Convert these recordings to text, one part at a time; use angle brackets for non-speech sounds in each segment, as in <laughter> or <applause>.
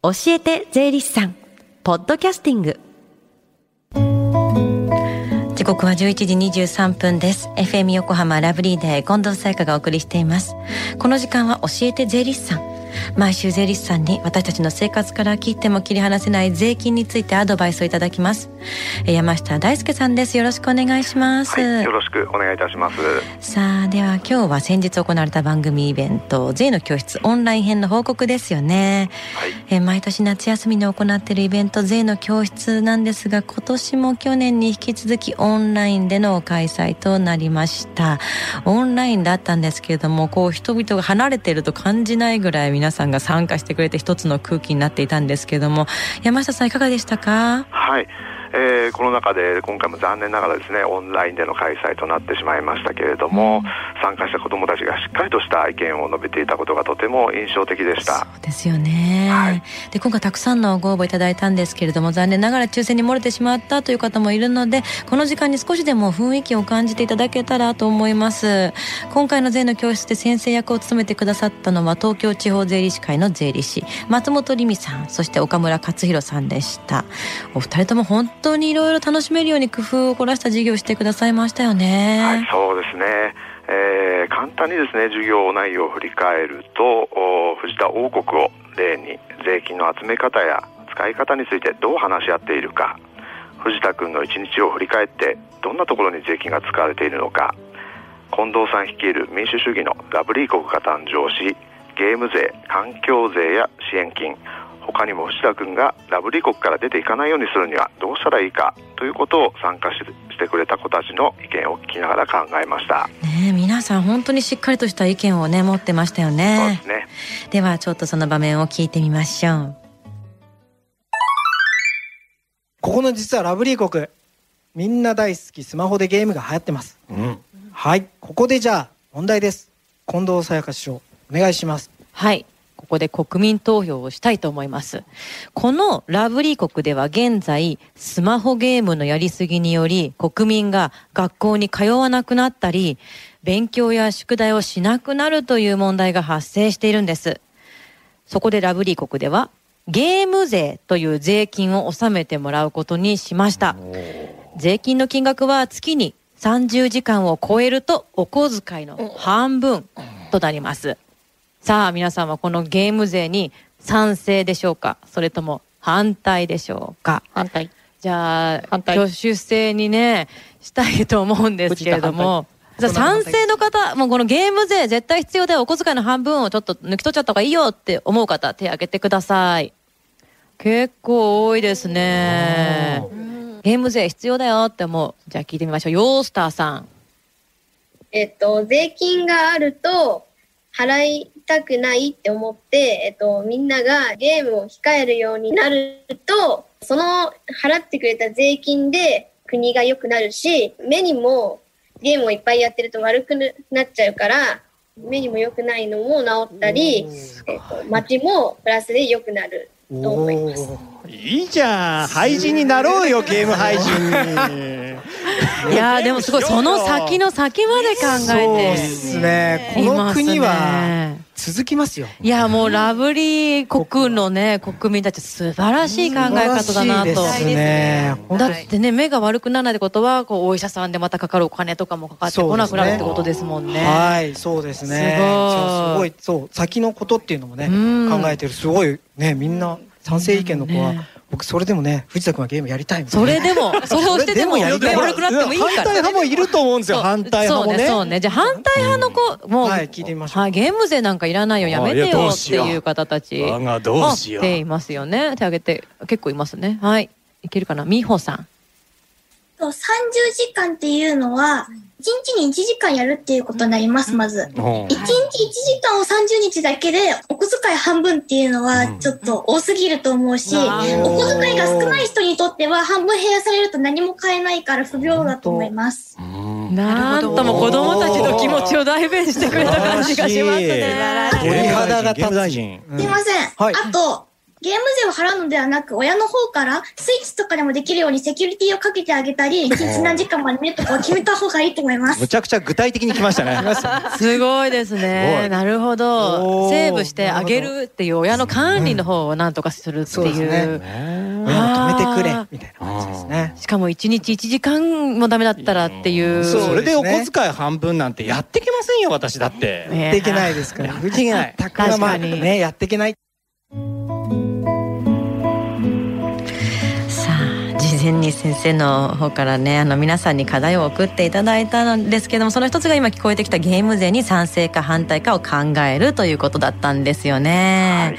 教えて税理士さん。ポッドキャスティング。時刻は11時23分です。FM 横浜ラブリーデー近藤沙耶香がお送りしています。この時間は教えて税理士さん。毎週税理士さんに私たちの生活から切っても切り離せない税金についてアドバイスをいただきます。山下大輔さんです。よろしくお願いします、はい、よろしくお願いいたします。さあでは今日は先日行われた番組イベント税の教室オンライン編の報告ですよね、はい、え毎年夏休みに行っているイベント税の教室なんですが今年も去年に引き続きオンラインでの開催となりました。オンラインだったんですけれどもこう人々が離れていると感じないぐらい皆さんが参加してくれて一つの空気になっていたんですけども山下さんいかがでしたか？はい。えー、コロナ禍で今回も残念ながらですねオンラインでの開催となってしまいましたけれども、うん、参加した子どもたちがしっかりとした意見を述べていたことがとても印象的でした。そうですよね、はい、で今回たくさんのご応募いただいたんですけれども残念ながら抽選に漏れてしまったという方もいるのでこの時間に少しでも雰囲気を感じていただけたらと思います。今回の税の教室で先生役を務めてくださったのは東京地方税理士会の税理士松本里美さんそして岡村克弘さんでした。お二人とも本当にいろいろ楽しめるように工夫を凝らした授業をしてくださいましたよね。はい、そうですね。えー、簡単にですね授業内容を振り返ると藤田王国を例に税金の集め方や使い方についてどう話し合っているか藤田君の一日を振り返ってどんなところに税金が使われているのか近藤さん率いる民主主義のラブリー国が誕生しゲーム税環境税や支援金他にも藤田君がラブリー国から出ていかないようにするにはどうしたらいいかということを参加してくれた子たちの意見を聞きながら考えました。ね皆さん本当にしっかりとした意見をね持ってましたよね。そうですね。ではちょっとその場面を聞いてみましょう。ここの実はラブリー国みんな大好きスマホでゲームが流行ってます。うん、はいここでじゃあ問題です。近藤沙耶香師匠お願いします。はいここで国民投票をしたいと思います。このラブリー国では現在、スマホゲームのやりすぎにより、国民が学校に通わなくなったり、勉強や宿題をしなくなるという問題が発生しているんです。そこでラブリー国では、ゲーム税という税金を納めてもらうことにしました。税金の金額は月に30時間を超えるとお小遣いの半分となります。さあ皆さんはこのゲーム税に賛成でしょうか？それとも反対でしょうか？反対。じゃあ挙手制にねしたいと思うんですけれども。じゃあ賛成の方もうこのゲーム税絶対必要でお小遣いの半分をちょっと抜き取っちゃった方がいいよって思う方手挙げてください。結構多いですね。ゲーム税必要だよって思う。じゃあ聞いてみましょう。ヨースターさん。えっと税金があると払いたくないって思って、えっと、みんながゲームを控えるようになると、その払ってくれた税金で国が良くなるし、目にもゲームをいっぱいやってると悪くなっちゃうから、目にも良くないのも治ったり、えっと、街もプラスで良くなる。と思います。いいじゃん。廃人になろうよゲーム廃人に。<laughs> いやでもすごいその先の先まで考えてそうですね。この国は続きますよ。いやもうラブリー国のね国民たち素晴らしい考え方だなと、ね、だってね目が悪くならないってことはこうお医者さんでまたかかるお金とかもかかってこなくなるってことですもんね、ね、はいそうですね。すごい。そう先のことっていうのもね考えてる。すごいねみんな賛成意見の子は、僕それでもね藤田君はゲームやりたいそれでも <laughs> それをしてでもやりたい。悪くなってもいいから。反対派もいると思うんですよ反対派もね。そうねじゃあ反対派の子もうはい聞いてみましょう。ゲーム税なんかいらないよ。やめてよっていう方たち。我がどうしよう。っていますよね。手挙げて結構いますね。はい。いけるかな？美穂さん30時間っていうのは1日に1時間やるっていうことになります、まず。1日1時間を30日だけで、お小遣い半分っていうのはちょっと多すぎると思うし、お小遣いが少ない人にとっては半分減らされると何も買えないから不平だと思います。なんとも子供たちの気持ちを代弁してくれた感じがしますね。鳥肌が立つ。すいません。はい、あと、ゲーム税を払うのではなく、親の方からスイッチとかでもできるようにセキュリティをかけてあげたり、一日何時間までねとかを決めた方がいいと思います。むちゃくちゃ具体的に来ましたね。<laughs> すごいですね。<laughs> いなるほど。セーブしてあげるっていう親の管理の方をなんとかするってそうう。ね親を止めてくれみたいな感じですねしかも1日1時間もダメだったらっていう。そうそれでお小遣い半分なんてやってきませんよ、私だって。ねやっていけないですからやっていけないねやっていけない事前に先生の方からねあの皆さんに課題を送っていただいたんですけどもその一つが今聞こえてきたゲーム税に賛成か反対かを考えるということだったんですよね。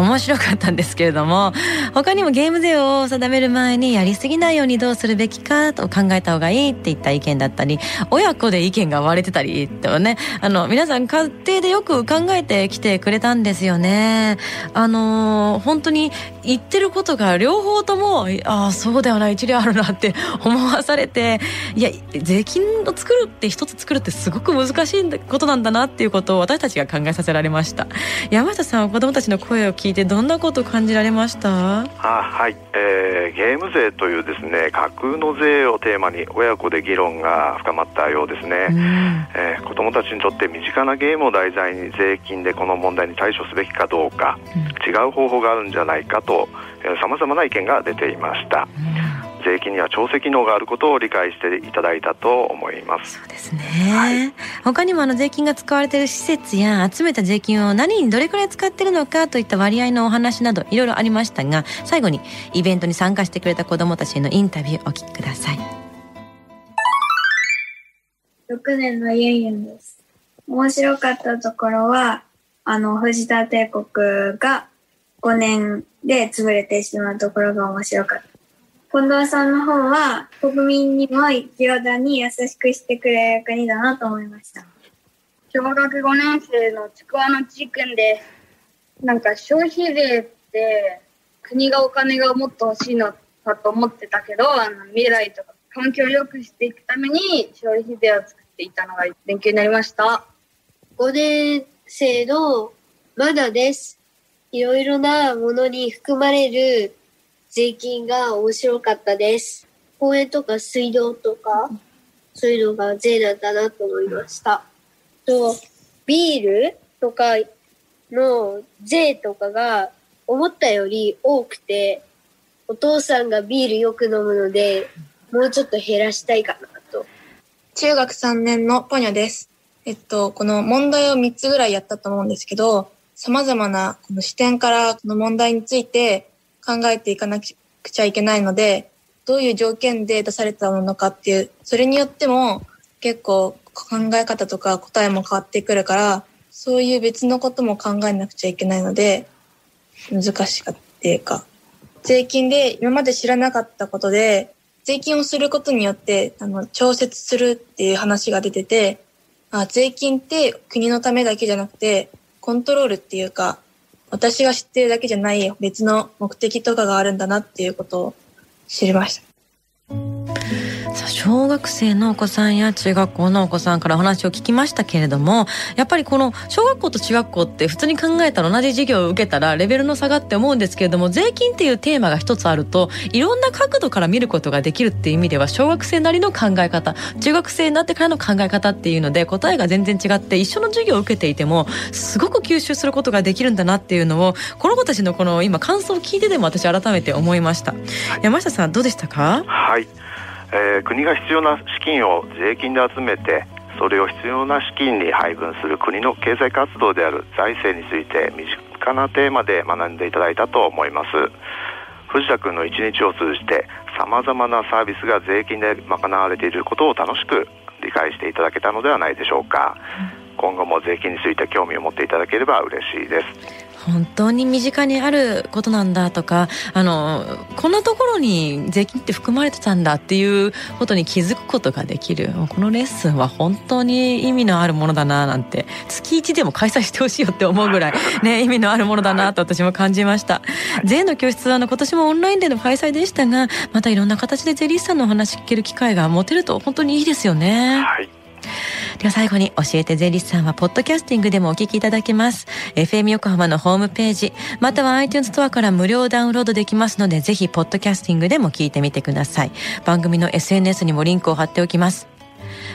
面白かったんですけれども他にもゲーム税を定める前にやりすぎないようにどうするべきかと考えた方がいいっていった意見だったり親子で意見が割れてたりとねあの皆さん家庭でよく考えてきてくれたんですよね。あの本当に言ってることが両方ともああそうではな一理あるなって思わされていや税金を作るって一つ作るってすごく難しいことなんだなっていうことを私たちが考えさせられました山下さんは子どもたちの声を聞いてどんなことを感じられました？あはい、えーゲーム税というですね架空の税をテーマに親子で議論が深まったようですね、うん。えー子どもたちにとって身近なゲームを題材に税金でこの問題に対処すべきかどうか、違う方法があるんじゃないかとさまざまな意見が出ていました税金には調整機能があることを理解していただいたと思いますそうですね、他にもあの税金が使われている施設や集めた税金を何にどれくらい使っているのかといった割合のお話などいろいろありましたが最後にイベントに参加してくれた子どもたちへのインタビューお聞きください6年のユンユンです。面白かったところは、あの、藤田帝国が5年で潰れてしまうところが面白かった。近藤さんの方は、国民にも平等に優しくしてくれる国だなと思いました。小学5年生のちくわのちーくんです。なんか消費税って国がお金がもっと欲しいのかと思ってたけど、あの未来とか環境を良くしていくために消費税を作っていたのが勉強になりました。5年生のまだです。いろいろなものに含まれる税金が面白かったです。公園とか水道とか、そういうのが税なんだなと思いました。と、ビールとかの税とかが思ったより多くて、お父さんがビールよく飲むので、もうちょっと減らしたいかなと。中学3年のポニョです。えっと、この問題を3つぐらいやったと思うんですけど、様々なこの視点からこの問題について考えていかなくちゃいけないので、どういう条件で出されたものかっていう、それによっても結構考え方とか答えも変わってくるから、そういう別のことも考えなくちゃいけないので、難しかったっていうか、税金で今まで知らなかったことで、税金をすることによって、あの、調節するっていう話が出てて、あ税金って国のためだけじゃなくて、コントロールっていうか、私が知ってるだけじゃない別の目的とかがあるんだなっていうことを知りました。小学生のお子さんや中学校のお子さんからお話を聞きましたけれどもやっぱりこの小学校と中学校って普通に考えたら同じ授業を受けたらレベルの差がって思うんですけれども税金っていうテーマが一つあるといろんな角度から見ることができるっていう意味では小学生なりの考え方中学生になってからの考え方っていうので答えが全然違って一緒の授業を受けていてもすごく吸収することができるんだなっていうのをこの子たちのこの今感想を聞いてでも私改めて思いました。山下さんどうでしたか？はい、えー国が必要な資金を税金で集めてそれを必要な資金に配分する国の経済活動である財政について身近なテーマで学んでいただいたと思います。藤田君の一日を通じてさまざまなサービスが税金で賄われていることを楽しく理解していただけたのではないでしょうか。今後も税金について興味を持っていただければ嬉しいです本当に身近にあることなんだとかあのこんなところに税金って含まれてたんだっていうことに気づくことができる。このレッスンは本当に意味のあるものだななんて月1でも開催してほしいよって思うぐらい、<laughs> ね、意味のあるものだなと私も感じました。税の教室はあの今年もオンラインでの開催でしたがまたいろんな形で税理士さんのお話聞ける機会が持てると本当にいいですよね。はいでは最後に教えて税理士さんはポッドキャスティングでもお聞きいただけます。FM 横浜のホームページまたは iTunes ストアから無料ダウンロードできますのでぜひポッドキャスティングでも聞いてみてください。番組の SNS にもリンクを貼っておきます。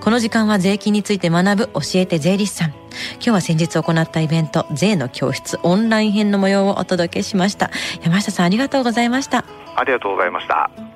この時間は税金について学ぶ教えて税理士さん。今日は先日行ったイベント税の教室オンライン編の模様をお届けしました。山下さんありがとうございました。ありがとうございました。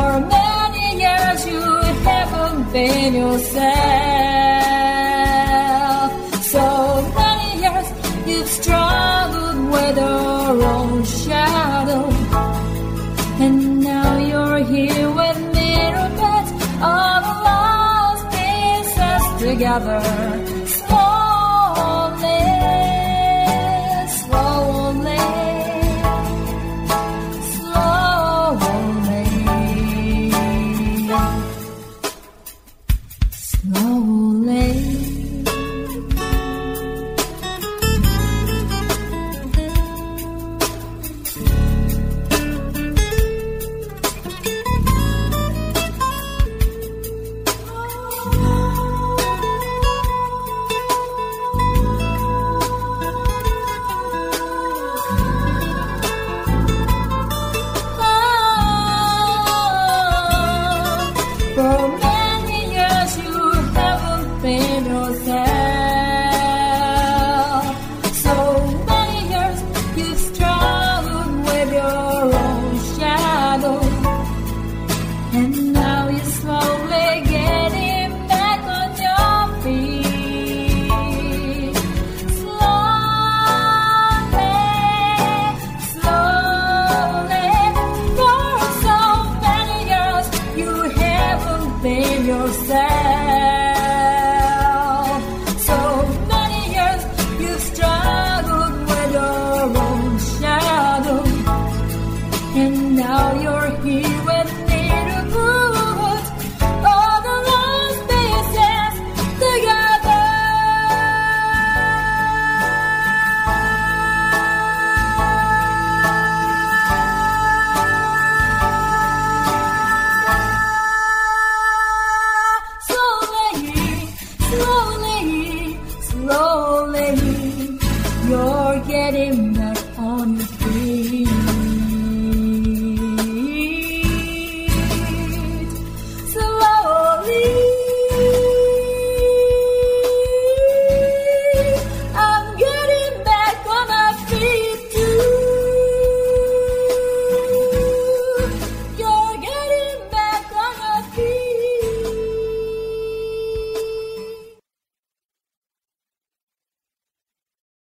For many years you haven't been yourself. So many years you've struggled with your own shadow. And now you're here with mirror beds, all the lost pieces together.